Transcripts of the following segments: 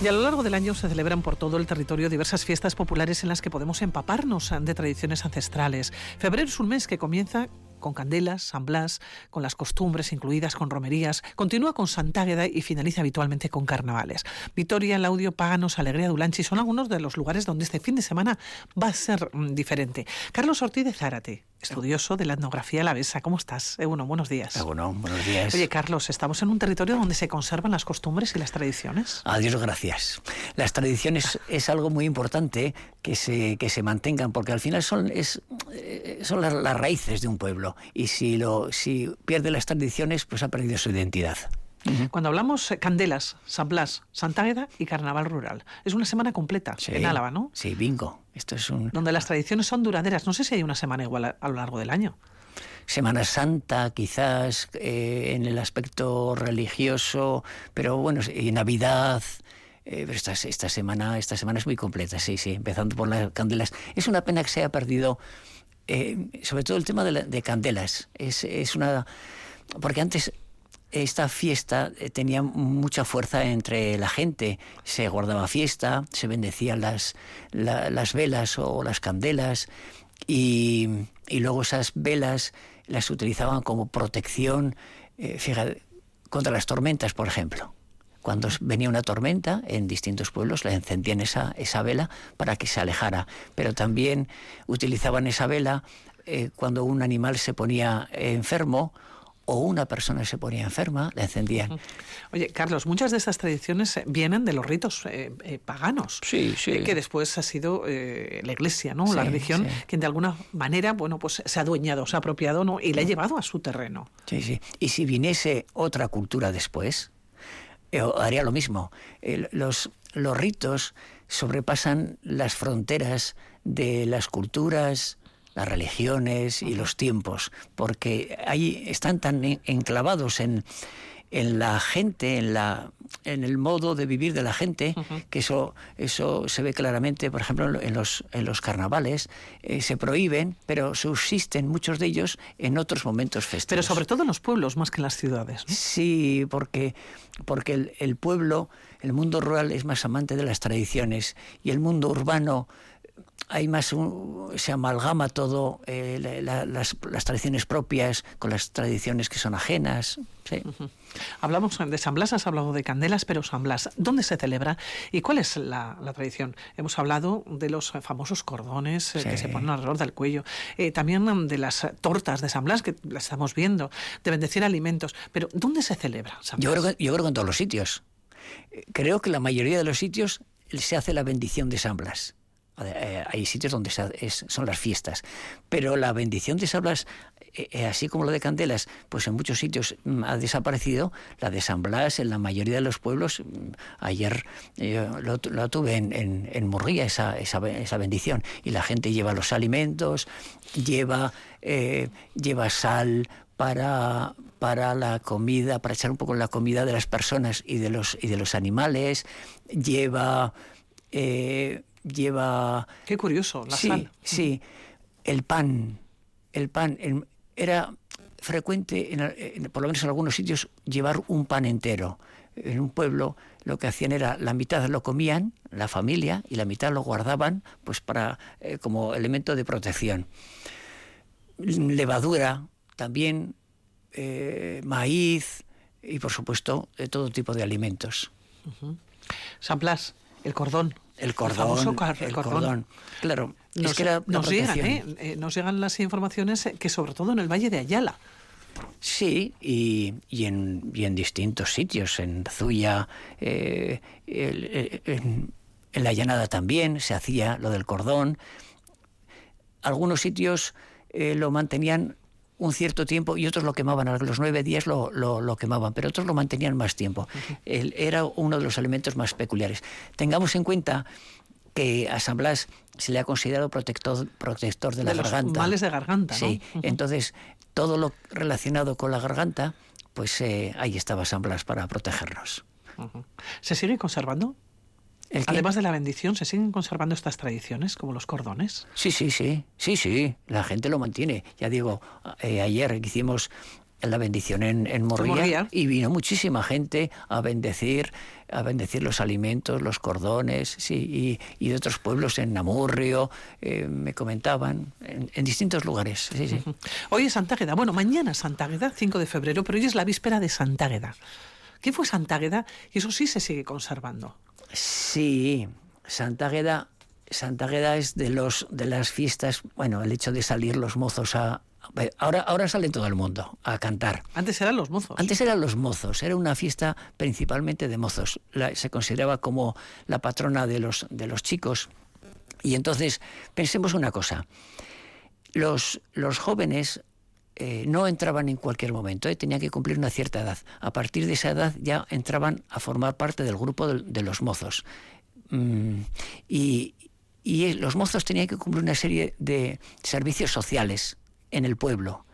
Y a lo largo del año se celebran por todo el territorio diversas fiestas populares en las que podemos empaparnos de tradiciones ancestrales. Febrero es un mes que comienza con candelas, San Blas, con las costumbres incluidas con romerías, continúa con Santágueda y finaliza habitualmente con carnavales. Vitoria, Laudio, Páganos, Alegría, Dulanchi son algunos de los lugares donde este fin de semana va a ser mm, diferente. Carlos Ortiz de Zárate, estudioso de la etnografía alavesa. ¿Cómo estás? Eh, bueno, buenos días. Eh, bueno, buenos días. Oye, Carlos, estamos en un territorio donde se conservan las costumbres y las tradiciones. Adiós, gracias. Las tradiciones es algo muy importante que se, que se mantengan, porque al final son, es, eh, son las, las raíces de un pueblo. Y si, lo, si pierde las tradiciones, pues ha perdido su identidad. Cuando hablamos Candelas, San Blas, Santa Águeda y Carnaval Rural, es una semana completa Sí. en Álava, ¿no? Sí, bingo. Esto es un Donde las tradiciones son duraderas. No sé si hay una semana igual a, a lo largo del año. Semana Santa, quizás eh, en el aspecto religioso, pero bueno, y Navidad. eh, pero esta, esta semana, esta semana es muy completa, sí, sí, empezando por las candelas. Es una pena que se haya perdido, eh, sobre todo el tema de, la- de candelas. Es, es una. Porque antes esta fiesta eh, tenía mucha fuerza entre la gente. Se guardaba fiesta, se bendecían las, la- las velas o las candelas y, y luego esas velas las utilizaban como protección, eh, contra las tormentas, por ejemplo. Cuando venía una tormenta en distintos pueblos, le encendían esa, esa vela para que se alejara. Pero también utilizaban esa vela eh, cuando un animal se ponía enfermo o una persona se ponía enferma, la encendían. Oye, Carlos, muchas de estas tradiciones eh, vienen de los ritos eh, eh, paganos. Sí, sí. eh, que después ha sido la Iglesia, ¿no? la religión, quien de alguna manera, bueno, pues se ha adueñado, se ha apropiado, ¿no? Y le ha llevado a su terreno. Sí, sí. Y si viniese otra cultura después, haría lo mismo. El- los, los ritos sobrepasan las fronteras de las culturas, las religiones y los tiempos, porque ahí están tan en- enclavados en, en la gente, en, la, en el modo de vivir de la gente, que eso, eso se ve claramente, por ejemplo, en los, en los carnavales, eh, se prohíben, pero subsisten muchos de ellos en otros momentos festivos. Pero sobre todo en los pueblos más que en las ciudades. ¿no? Sí, porque, porque el, el pueblo, el mundo rural es más amante de las tradiciones y el mundo urbano hay más un- se amalgama todo eh, la- la- las, las tradiciones propias con las tradiciones que son ajenas. Sí. Hablamos de San Blas, has hablado de Candelas, pero San Blas, ¿dónde se celebra y cuál es la, la tradición? Hemos hablado de los famosos cordones eh, que se ponen alrededor del cuello, eh, también de las tortas de San Blas, que las estamos viendo, de bendecir alimentos, pero ¿dónde se celebra San Yo Blas? creo, que, yo creo que en todos los sitios. Eh, Creo que la mayoría de los sitios se hace la bendición de San Blas. Hay sitios donde son las fiestas, pero la bendición de San Blas, eh, eh, así como la de Candelas, pues en muchos sitios mm, ha desaparecido. La de San Blas en la mayoría de los pueblos, mm, ayer eh, lo, tu- lo tuve en, en, esa, esa bendición, y la gente lleva los alimentos, lleva, eh, lleva sal para, para la comida, para echar un poco en la comida de las personas y de los, y de los animales, lleva... eh, lleva Qué curioso, la sí, sal. Sí, el pan, el pan, el- era frecuente, en, en- por lo menos en algunos sitios, llevar un pan entero. En un pueblo lo que hacían era la mitad lo comían, la familia, y la mitad lo guardaban pues para eh, como elemento de protección. Levadura también, eh, maíz y por supuesto eh, todo tipo de alimentos. San Blas, el cordón. El cordón, car- el cordón. Claro, Nos, es que era la nos llegan. ¿eh? Eh, nos llegan las informaciones eh, que sobre todo en el Valle de Ayala. Sí, y, y en, y en distintos sitios, en Zuya, eh, el- el- en, en la llanada también se hacía lo del cordón. Algunos sitios lo mantenían un cierto tiempo y otros lo quemaban, a los nueve días lo, lo- lo quemaban, pero otros lo mantenían más tiempo. El- era uno de los elementos más peculiares. Tengamos en cuenta que a San Blas se le ha considerado protector, protector de la los garganta. males de garganta, ¿no? Sí, entonces todo lo relacionado con la garganta, pues eh, ahí estaba San Blas para protegernos. ¿Se sigue conservando? Además de la bendición, ¿se siguen conservando estas tradiciones, como los cordones? Sí, sí, sí, sí, sí, la gente lo mantiene. Ya digo, eh, ayer hicimos la bendición en, en Morría, y vino muchísima gente a bendecir a bendecir los alimentos, los cordones, sí, y, de otros pueblos en Namurrio, eh, me comentaban, en, distintos lugares. Sí, sí. Hoy es Santa Águeda, bueno, mañana es Santa Águeda, 5 de febrero, pero hoy es la víspera de Santa Águeda. ¿Qué fue Santa Águeda? Y eso sí se sigue conservando. Sí, Santa Águeda, Santa Águeda es de, los, de las fiestas, bueno, el hecho de salir los mozos a, Ahora, ahora sale todo el mundo a cantar. Antes eran los mozos. Antes eran los mozos. Era una fiesta principalmente de mozos. se consideraba como la patrona de los, de los chicos. Y entonces, pensemos una cosa. Los, los jóvenes eh, no entraban en cualquier momento, eh, tenían que cumplir una cierta edad. A partir de esa edad ya entraban a formar parte del grupo de, los mozos. Mm, y, y los mozos tenían que cumplir una serie de servicios sociales en el pueblo,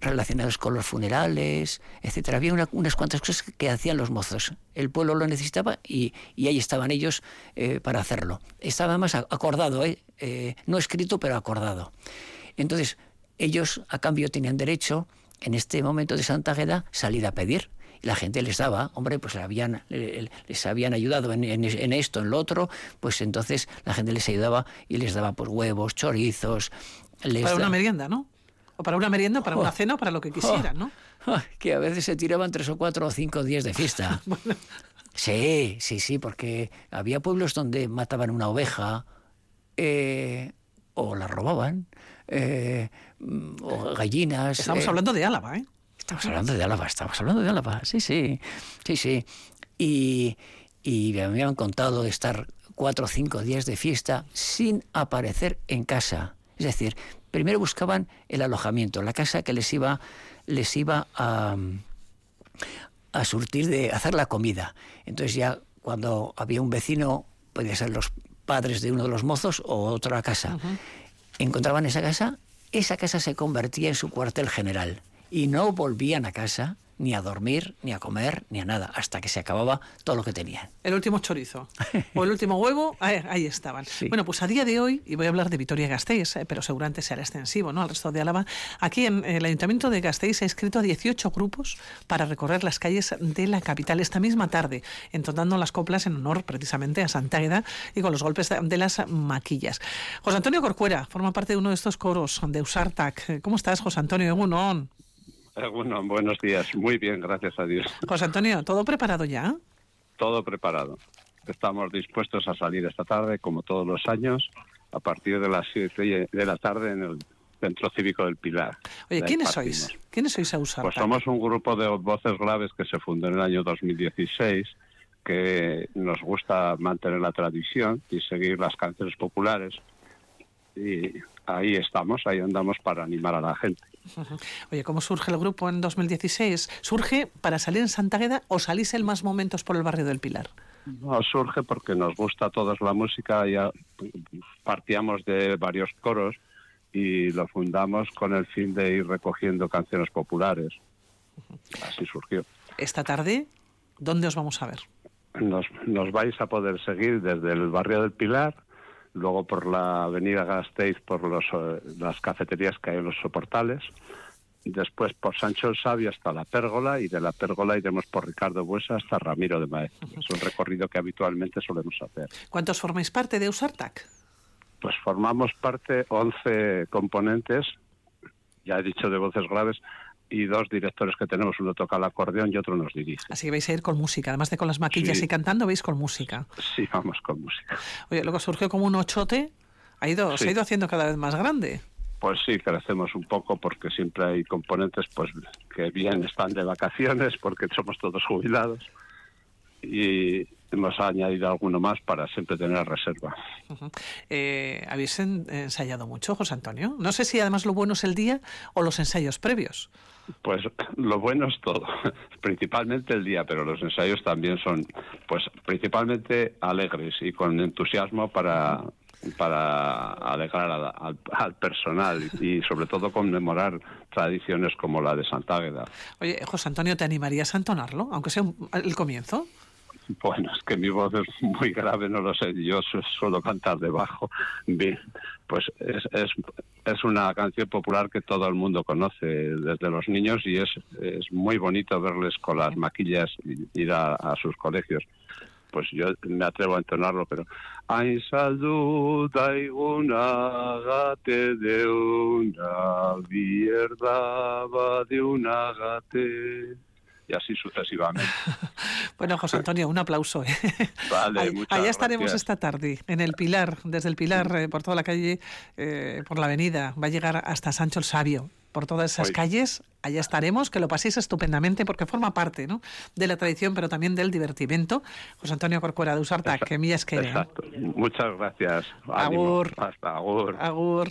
relacionados con los funerales, etcétera. Había unas cuantas cosas que hacían los mozos. El pueblo lo necesitaba y, ahí estaban ellos eh, para hacerlo. Estaba más acordado, eh, eh, no escrito, pero acordado. Entonces, ellos a cambio tenían derecho, en este momento de Santa Agueda, salir a pedir. Y la gente les daba, hombre, pues habían, les habían ayudado en, en, esto, en lo otro, pues entonces la gente les ayudaba y les daba pues huevos, chorizos, para una merienda, ¿no? O para una merienda, para una oh. cena para lo que quisieran, ¿no? Oh, que a veces se tiraban tres o cuatro o cinco días de fiesta. Sí, sí, sí, porque había pueblos donde mataban una oveja eh, o la robaban, eh, o gallinas. Estamos eh. hablando de Álava, ¿eh? Estamos hablando de Álava, estamos hablando de Álava, sí, sí, sí, sí. Y, y me habían contado de estar cuatro o cinco días de fiesta sin aparecer en casa. Es decir, primero buscaban el alojamiento, la casa que les iba, les iba a, a surtir de hacer la comida. Entonces ya cuando había un vecino, podía ser los padres de uno de los mozos o otra casa, encontraban esa casa, esa casa se convertía en su cuartel general y no volvían a casa ni a dormir, ni a comer, ni a nada, hasta que se acababa todo lo que tenían. El último chorizo o el último huevo, ahí, estaban. Bueno, pues a día de hoy, y voy a hablar de Vitoria-Gasteiz, eh, pero seguramente será extensivo ¿no? al resto de Álava, aquí en el Ayuntamiento de Gasteiz se ha escrito a 18 grupos para recorrer las calles de la capital esta misma tarde, entonando las coplas en honor precisamente a Santa Águeda y con los golpes de las maquillas. José Antonio Corcuera forma parte de uno de estos coros de Usartac. ¿Cómo estás, José Antonio? Egunon. Bueno, buenos días. Muy bien, gracias a Dios. José Antonio, ¿todo preparado ya? Todo preparado. Estamos dispuestos a salir esta tarde, como todos los años, a partir de las 7 de la tarde en el Centro Cívico del Pilar. Oye, ¿quiénes sois? ¿Quiénes sois a usar? Pues somos un grupo de voces graves que se fundó en el año 2016 que nos gusta mantener la tradición y seguir las canciones populares. Y ahí estamos, ahí andamos para animar a la gente. Oye, ¿cómo surge el grupo en 2016? ¿Surge para salir en Santa Gueda o salís en más momentos por el barrio del Pilar? No, surge porque nos gusta a todos la música, ya partíamos de varios coros y lo fundamos con el fin de ir recogiendo canciones populares. Así surgió. Esta tarde, ¿dónde os vamos a ver? Nos, nos vais a poder seguir desde el barrio del Pilar luego por la avenida Gasteiz por los, eh, las cafeterías que hay en los soportales, después por Sancho el Sabio hasta la Pérgola y de la Pérgola iremos por Ricardo Buesa hasta Ramiro de Maez. Es un recorrido que habitualmente solemos hacer. ¿Cuántos formáis parte de Usartac? Pues formamos parte 11 componentes, ya he dicho de voces graves, y dos directores que tenemos, uno toca el acordeón y otro nos dirige. Así que vais a ir con música, además de con las maquillas y cantando, veis con música. Sí, vamos con música. Oye, luego surgió como un ochote, ha ido, se ha ido haciendo cada vez más grande. Pues sí, crecemos un poco porque siempre hay componentes pues que bien están de vacaciones porque somos todos jubilados y hemos añadido alguno más para siempre tener reserva. Eh, ¿Habéis ensayado mucho, José Antonio? No sé si además lo bueno es el día o los ensayos previos. Pues lo bueno es todo, principalmente el día, pero los ensayos también son, pues principalmente alegres y con entusiasmo para para alegrar al, personal y, sobre todo conmemorar tradiciones como la de Santa Águeda. Oye, José Antonio, ¿te animarías a entonarlo, aunque sea el comienzo? Bueno, es que mi voz es muy grave, no lo sé, yo suelo cantar debajo. Bien, pues es, es, es, una canción popular que todo el mundo conoce desde los niños y es, es muy bonito verles con las maquillas ir a, sus colegios. Pues yo me atrevo a entonarlo, pero... Hain saldu gate de una de una gate y así sucesivamente. bueno, José Antonio, un aplauso. ¿eh? Vale, Allá estaremos esta tarde, en el Pilar, desde el Pilar, eh, por toda la calle, eh, por la avenida. Va a llegar hasta Sancho el Sabio. Por todas esas calles, allá estaremos, que lo paséis estupendamente porque forma parte ¿no? de la tradición, pero también del divertimento. José Antonio Corcuera de Usarta, que mías que... Exacto. Muchas gracias. Agur. Hasta agur. Agur.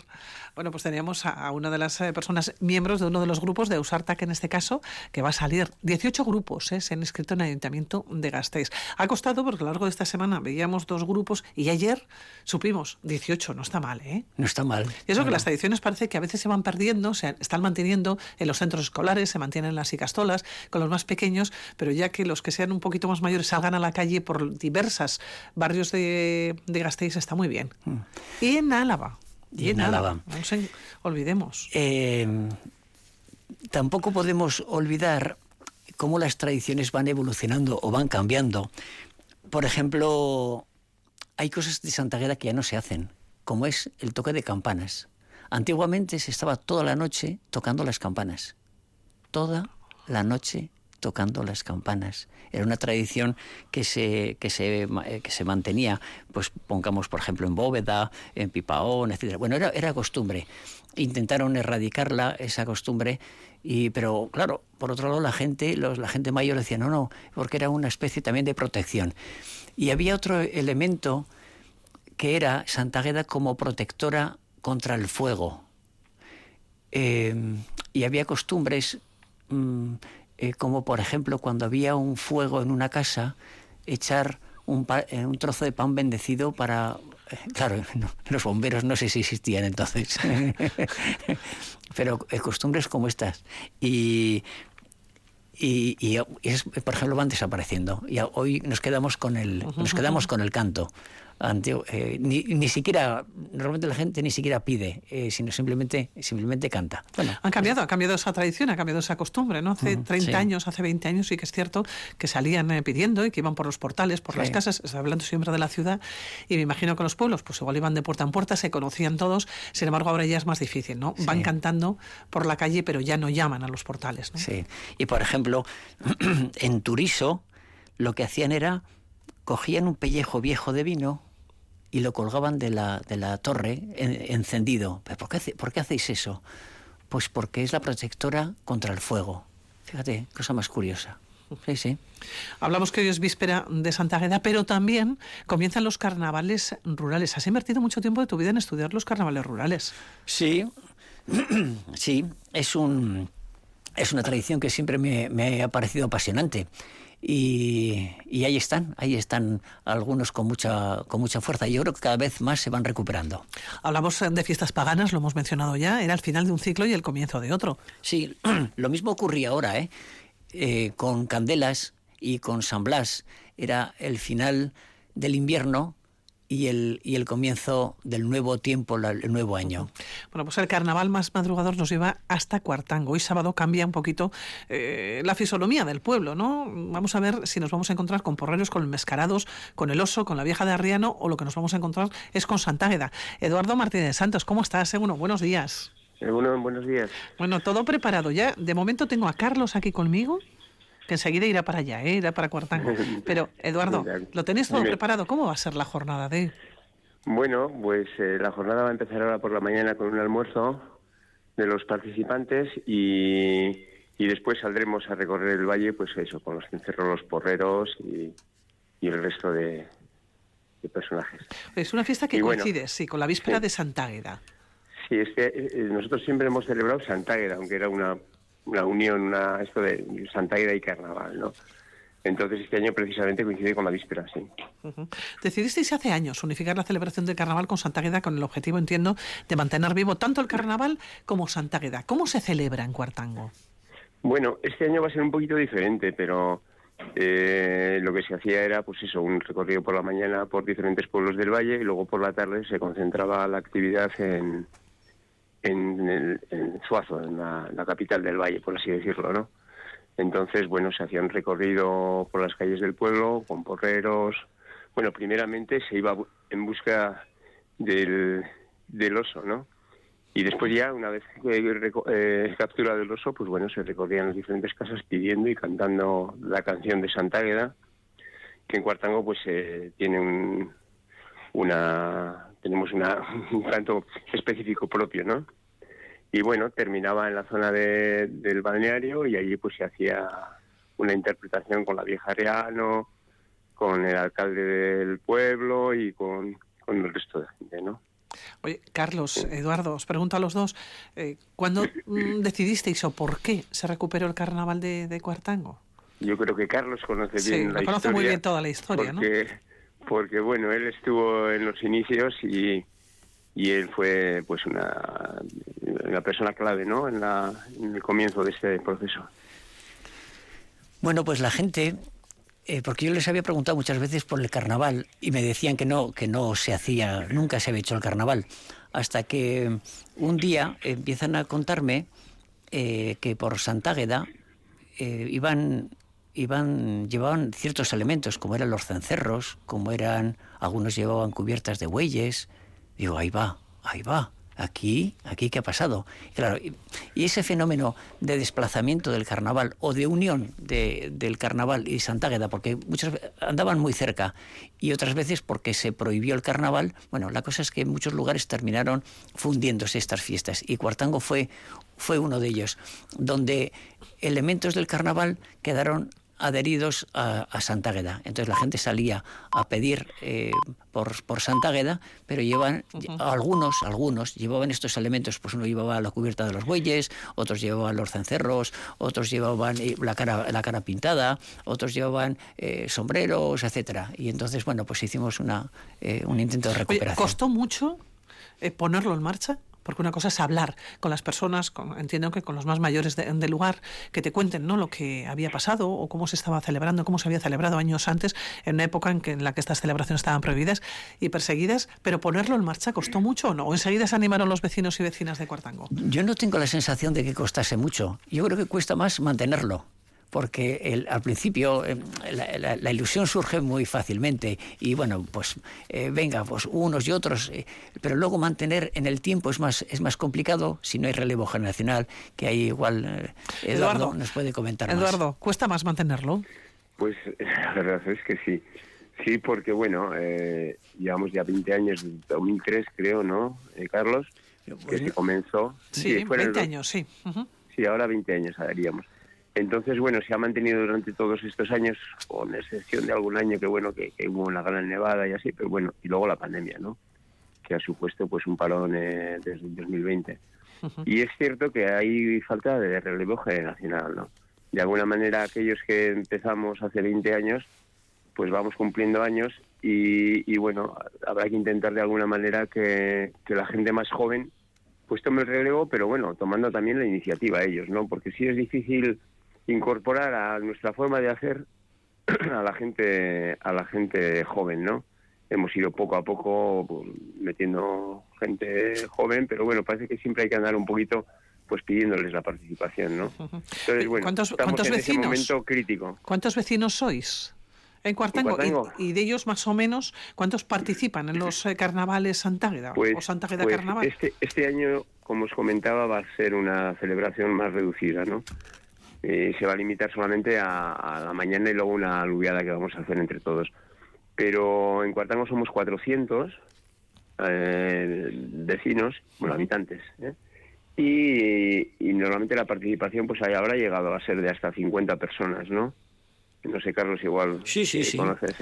Bueno, pues teníamos a, una de las eh, personas miembros de uno de los grupos de Usartac en este caso, que va a salir. 18 grupos eh, se han inscrito en el Ayuntamiento de Gasteiz. Ha costado porque a lo largo de esta semana veíamos dos grupos y ayer supimos 18, no está mal, ¿eh? No está mal. Y eso que las tradiciones parece que a veces se van perdiendo, se están manteniendo en los centros escolares, se mantienen las icastolas con los más pequeños, pero ya que los que sean un poquito más mayores salgan a la calle por diversas barrios de, de Gasteiz está muy bien. Mm. Y en Álava, y, nada, No nos olvidemos. Eh, tampoco podemos olvidar cómo las tradiciones van evolucionando o van cambiando. Por ejemplo, hay cosas de Santa Gueda que ya no se hacen, como es el toque de campanas. Antiguamente se estaba toda la noche tocando las campanas. Toda la noche tocando las campanas. Era una tradición que se, que se, eh, que se mantenía, pues pongamos por ejemplo en Bóveda, en Pipaón, etc. Bueno, era, era costumbre. Intentaron erradicarla, esa costumbre, y, pero claro, por otro lado la gente, los, la gente mayor decía, no, no, porque era una especie también de protección. Y había otro elemento que era Santa Gueda como protectora contra el fuego. Eh, y había costumbres mm, eh, como por ejemplo cuando había un fuego en una casa, echar un, eh, un trozo de pan bendecido para... Eh, claro, los bomberos no sé si existían entonces, pero costumbres como estas. Y, y, y es, por ejemplo van desapareciendo. Y hoy nos quedamos con el, nos quedamos con el canto. Eh, ni, ni, siquiera, normalmente la gente ni siquiera pide, eh, sino simplemente, simplemente canta. Bueno, han cambiado, ha cambiado esa tradición, ha cambiado esa costumbre, ¿no? Hace 30 años, hace 20 años sí que es cierto que salían eh, pidiendo y que iban por los portales, por las casas, hablando siempre de la ciudad, y me imagino que los pueblos, pues igual iban de puerta en puerta, se conocían todos, sin embargo ahora ya es más difícil, ¿no? Van cantando por la calle, pero ya no llaman a los portales, ¿no? Sí, y por ejemplo, en Turiso lo que hacían era cogían un pellejo viejo de vino y lo colgaban de la, de la torre encendido. ¿Por qué, ¿Por qué hacéis eso? Pues porque es la protectora contra el fuego. Fíjate, cosa más curiosa. Sí, sí. Hablamos que hoy es víspera de Santa Agueda, pero también comienzan los carnavales rurales. ¿Has invertido mucho tiempo de tu vida en estudiar los carnavales rurales? Sí, sí, es un es una tradición que siempre me, me ha parecido apasionante. Y, ahí están, ahí están algunos con mucha, con mucha fuerza. Y yo creo que cada vez más se van recuperando. Hablamos de fiestas paganas, lo hemos mencionado ya, era el final de un ciclo y el comienzo de otro. Sí, lo mismo ocurría ahora, ¿eh? ¿eh? con Candelas y con San Blas. Era el final del invierno y el, y el comienzo del nuevo tiempo, el nuevo año. Bueno, pues el carnaval más madrugador nos lleva hasta Cuartango. Hoy sábado cambia un poquito eh, la fisonomía del pueblo, ¿no? Vamos a ver si nos vamos a encontrar con porreros, con mescarados, con el oso, con la vieja de Arriano o lo que nos vamos a encontrar es con Santágueda. Eduardo Martínez Santos, ¿cómo estás? Bueno, buenos días. Bueno, buenos días. Bueno, todo preparado ya. De momento tengo a Carlos aquí conmigo que enseguida irá para allá, ¿eh? irá para Cuartango. Pero, Eduardo, ¿lo tenéis todo preparado? ¿Cómo va a ser la jornada de Bueno, pues eh, la jornada va a empezar ahora por la mañana con un almuerzo de los participantes y, y después saldremos a recorrer el valle, pues eso, con los cencerros, los porreros y, y el resto de, personajes. Es una fiesta que coincide, sí, con la víspera de Santágueda. Sí, es que eh, nosotros siempre hemos celebrado Santágueda, aunque era una una unión, una, esto de Santa Ida y Carnaval, ¿no? Entonces este año precisamente coincide con la víspera, sí. Decidisteis hace años unificar la celebración del carnaval con Santa Agueda con el objetivo, entiendo, de mantener vivo tanto el carnaval como Santa Agueda. ¿Cómo se celebra en Cuartango? Bueno, este año va a ser un poquito diferente, pero eh, lo que se hacía era, pues eso, un recorrido por la mañana por diferentes pueblos del valle y luego por la tarde se concentraba la actividad en, en, el, en Suazo, en la, capital del valle, por así decirlo, ¿no? Entonces, bueno, se hacía un recorrido por las calles del pueblo con porreros. Bueno, primeramente se iba en busca del, del oso, ¿no? Y después ya, una vez eh, capturado el oso, pues bueno, se recorrían las diferentes casas pidiendo y cantando la canción de Santa Águeda, que en Cuartango pues eh, tiene un, una tenemos una, un canto específico propio, ¿no? Y bueno, terminaba en la zona de, del balneario y allí pues se hacía una interpretación con la vieja Reano, con el alcalde del pueblo y con, con el resto de gente, ¿no? Oye, Carlos, Eduardo, os pregunto a los dos, eh, ¿cuándo mm, decidisteis o por qué se recuperó el carnaval de, Cuartango? Yo creo que Carlos conoce bien la conoce muy bien toda la historia, porque, ¿no? Porque, bueno, él estuvo en los inicios y, y él fue pues una, una persona clave, ¿no? En, la, en el comienzo de este proceso. Bueno, pues la gente eh, porque yo les había preguntado muchas veces por el carnaval y me decían que no, que no se hacía, nunca se había hecho el carnaval, hasta que un día empiezan a contarme eh, que por Santágueda eh, iban, iban, llevaban ciertos elementos, como eran los cencerros, como eran, algunos llevaban cubiertas de bueyes. Digo, ahí va, ahí va aquí, aquí qué ha pasado. Claro, y, ese fenómeno de desplazamiento del carnaval o de unión del carnaval y Santa Águeda, porque muchas andaban muy cerca y otras veces porque se prohibió el carnaval, bueno, la cosa es que en muchos lugares terminaron fundiéndose estas fiestas y Cuartango fue, fue uno de ellos, donde elementos del carnaval quedaron adheridos a, a Santa Águeda. Entonces la gente salía a pedir eh, por, por Santa Águeda, pero llevan algunos, algunos llevaban estos elementos, pues uno llevaba la cubierta de los bueyes, otros llevaban los cencerros, otros llevaban eh, la cara, la cara pintada, otros llevaban eh, sombreros, etcétera. Y entonces, bueno, pues hicimos una, un intento de recuperación. ¿Costó mucho ponerlo en marcha? Porque una cosa es hablar con las personas, entiendo que con los más mayores del lugar, que te cuenten ¿no? lo que había pasado o cómo se estaba celebrando, cómo se había celebrado años antes, en una época en, en la que estas celebraciones estaban prohibidas y perseguidas, pero ponerlo en marcha costó mucho o no, o enseguida se animaron los vecinos y vecinas de Cuartango. Yo no tengo la sensación de que costase mucho, yo creo que cuesta más mantenerlo porque el, al principio eh, la, ilusión surge muy fácilmente y bueno, pues eh, venga, pues unos y otros, eh, pero luego mantener en el tiempo es más, es más complicado si no hay relevo generacional, que ahí igual Eduardo, nos puede comentar Eduardo, ¿cuesta más mantenerlo? Pues la verdad es que sí. Sí, porque bueno, llevamos ya 20 años, 2003 creo, ¿no, Carlos? Que se comenzó. Sí, 20 años, sí. Sí, ahora 20 años haríamos. Entonces, bueno, se ha mantenido durante todos estos años, con excepción de algún año que, bueno, que, hubo una gran nevada y así, pero bueno, y luego la pandemia, ¿no? Que ha supuesto, pues, un parón eh, desde el 2020. Y es cierto que hay falta de relevo generacional, ¿no? De alguna manera, aquellos que empezamos hace 20 años, pues vamos cumpliendo años y, y bueno, habrá que intentar de alguna manera que, que la gente más joven pues tome el relevo, pero bueno, tomando también la iniciativa ellos, ¿no? Porque sí es difícil incorporar a nuestra forma de hacer a la gente a la gente joven, ¿no? Hemos ido poco a poco pues, metiendo gente joven, pero bueno, parece que siempre hay que andar un poquito pues pidiéndoles la participación, ¿no? Entonces, bueno, ¿Cuántos, ¿cuántos vecinos? momento crítico. ¿Cuántos vecinos sois? En Cuartango, Y, de ellos más o menos, ¿cuántos participan en los eh, carnavales Santágueda pues, o Santágueda pues Carnaval? Este, este año, como os comentaba, va a ser una celebración más reducida, ¿no? Eh, se va a limitar solamente a, la mañana y luego una aluviada que vamos a hacer entre todos. Pero en Cuartango somos 400 eh, vecinos, bueno, habitantes, ¿eh? y, normalmente la participación pues habrá llegado a ser de hasta 50 personas, ¿no? No sé, Carlos, igual sí, sí, sí. conoces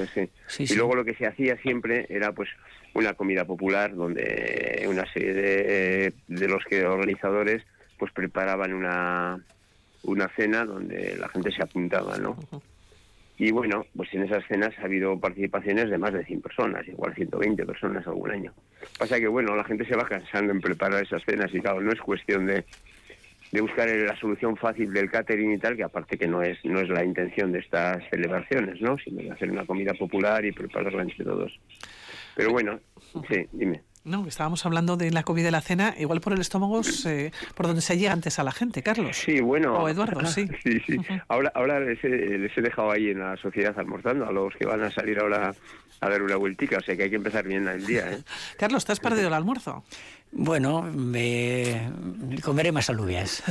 y luego lo que se hacía siempre era pues una comida popular donde una serie de, de los que organizadores pues preparaban una, una cena donde la gente se apuntaba, ¿no? Y bueno, pues en esas cenas ha habido participaciones de más de 100 personas, igual 120 personas algún año. Pasa que, bueno, la gente se va cansando en preparar esas cenas y claro, no es cuestión de, de buscar la solución fácil del catering y tal, que aparte que no es no es la intención de estas celebraciones, ¿no? Sino de hacer una comida popular y prepararla entre todos. Pero bueno, sí, dime. No, estábamos hablando de la comida y la cena, igual por el estómago, por donde se llega antes a la gente, Carlos. Sí, bueno. O Eduardo, sí. sí, sí. Ahora, ahora les, he, dejado ahí en la sociedad almorzando a los que van a salir ahora a dar una vueltica, o sea que hay que empezar bien el día. ¿eh? Carlos, ¿te has perdido el almuerzo? Bueno, me comeré más alubias.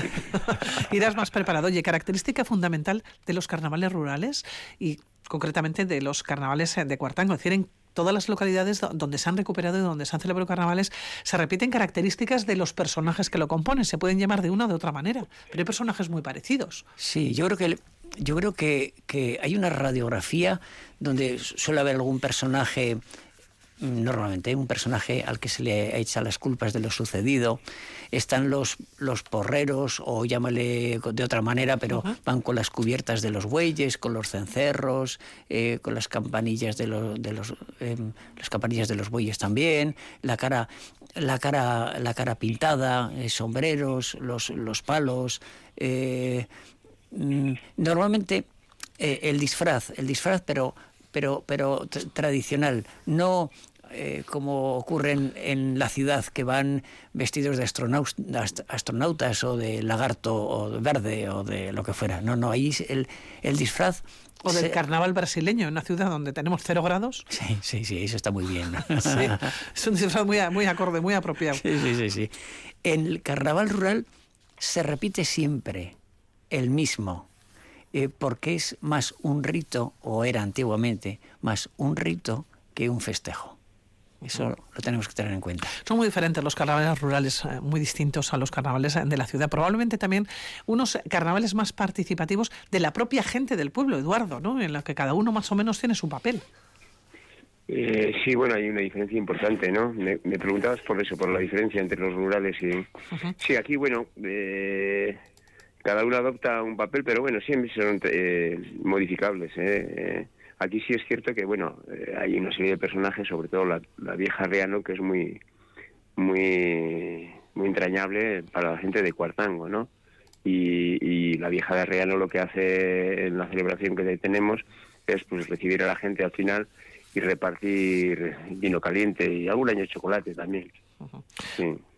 Irás más preparado. Oye, característica fundamental de los carnavales rurales y concretamente de los carnavales de Cuartango, es decir, en todas las localidades donde se han recuperado y donde se han celebrado carnavales se repiten características de los personajes que lo componen. Se pueden llamar de una o de otra manera, pero hay personajes muy parecidos. Sí, yo creo que yo creo que, que hay una radiografía donde suele haber algún personaje normalmente un personaje al que se le echa las culpas de lo sucedido. Están los, los porreros, o llámale de otra manera, pero van con las cubiertas de los bueyes, con los cencerros, eh, con las campanillas de, de los em, las campanillas de los bueyes también, la cara la cara la cara pintada, eh, sombreros, los, los palos. Eh, mm, normalmente el disfraz, el disfraz, pero pero, pero tradicional, no eh, como ocurren en la ciudad, que van vestidos de astronautas, o de lagarto o de verde o de lo que fuera. No, no, ahí el, el disfraz... O del carnaval brasileño, en una ciudad donde tenemos cero grados. Sí, sí, sí, eso está muy bien. sí, es un disfraz muy, muy acorde, muy apropiado. Sí, sí, sí, sí. En el carnaval rural se repite siempre el mismo, eh, porque es más un rito, o era antiguamente, más un rito que un festejo. Eso lo tenemos que tener en cuenta. Son muy diferentes los carnavales rurales, eh, muy distintos a los carnavales de la ciudad. Probablemente también unos carnavales más participativos de la propia gente del pueblo, Eduardo, ¿no? en la que cada uno más o menos tiene su papel. Eh, sí, bueno, hay una diferencia importante, ¿no? Me, preguntabas por eso, por la diferencia entre los rurales y... Sí, aquí, bueno, eh, cada uno adopta un papel, pero bueno, siempre son modificables, ¿eh? Aquí sí es cierto que, bueno, eh, hay una serie de personajes, sobre todo la, vieja Reano, que es muy, muy, muy entrañable para la gente de Cuartango, ¿no? Y, la vieja de Reano lo que hace en la celebración que tenemos es pues recibir a la gente al final y repartir vino caliente y algún año chocolate también.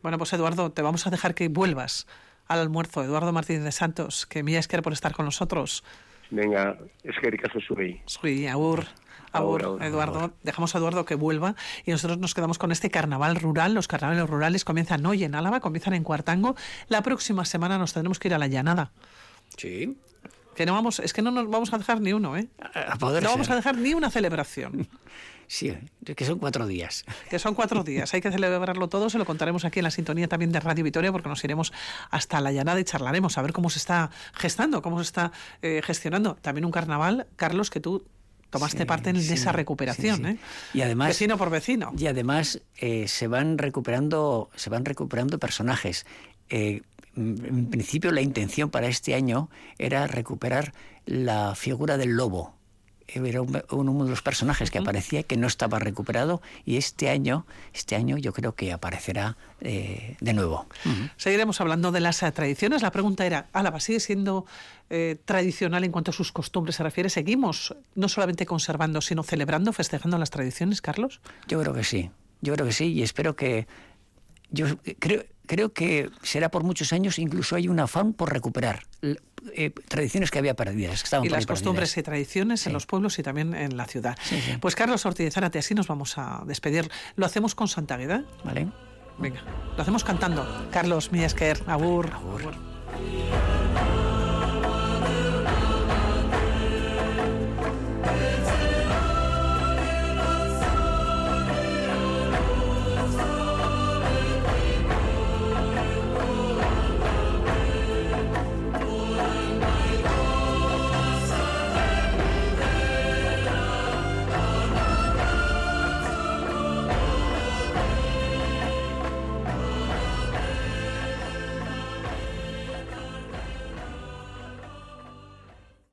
Bueno, pues Eduardo, te vamos a dejar que vuelvas al almuerzo. Eduardo Martínez de Santos, que mía es por estar con nosotros. Venga, es que caso sube. Sí, agur. Agur, Eduardo. Dejamos a Eduardo que vuelva y nosotros nos quedamos con este carnaval rural. Los carnavales rurales comienzan hoy en Álava, comienzan en Cuartango. La próxima semana nos tendremos que ir a la llanada. Sí. Que no vamos, es que no nos vamos a dejar ni uno, ¿eh? no vamos a dejar ni una celebración. Sí, que son cuatro días. Que son cuatro días. Hay que celebrarlo todo. Se lo contaremos aquí en la sintonía también de Radio Vitoria, porque nos iremos hasta la llanada y charlaremos a ver cómo se está gestando, cómo se está eh, gestionando. También un carnaval, Carlos, que tú tomaste parte en esa recuperación, ¿eh? Y además vecino por vecino. Y además eh, se van recuperando, se van recuperando personajes. Eh, en principio la intención para este año era recuperar la figura del lobo era uno de los personajes que aparecía que no estaba recuperado y este año este año yo creo que aparecerá eh, de nuevo. Seguiremos hablando de las eh, tradiciones. La pregunta era Álava sigue siendo eh, tradicional en cuanto a sus costumbres se refiere seguimos no solamente conservando sino celebrando festejando las tradiciones Carlos yo creo que sí. Yo creo que sí y espero que yo creo creo que será por muchos años, incluso hay un afán por recuperar eh, tradiciones que había perdidas. Que estaban y las costumbres y tradiciones en los pueblos y también en la ciudad. Pues Carlos Ortiz Zárate, así nos vamos a despedir. Lo hacemos con Santa Gueda. Vale. Venga, lo hacemos cantando. Carlos Miesquer, Abur. Abur.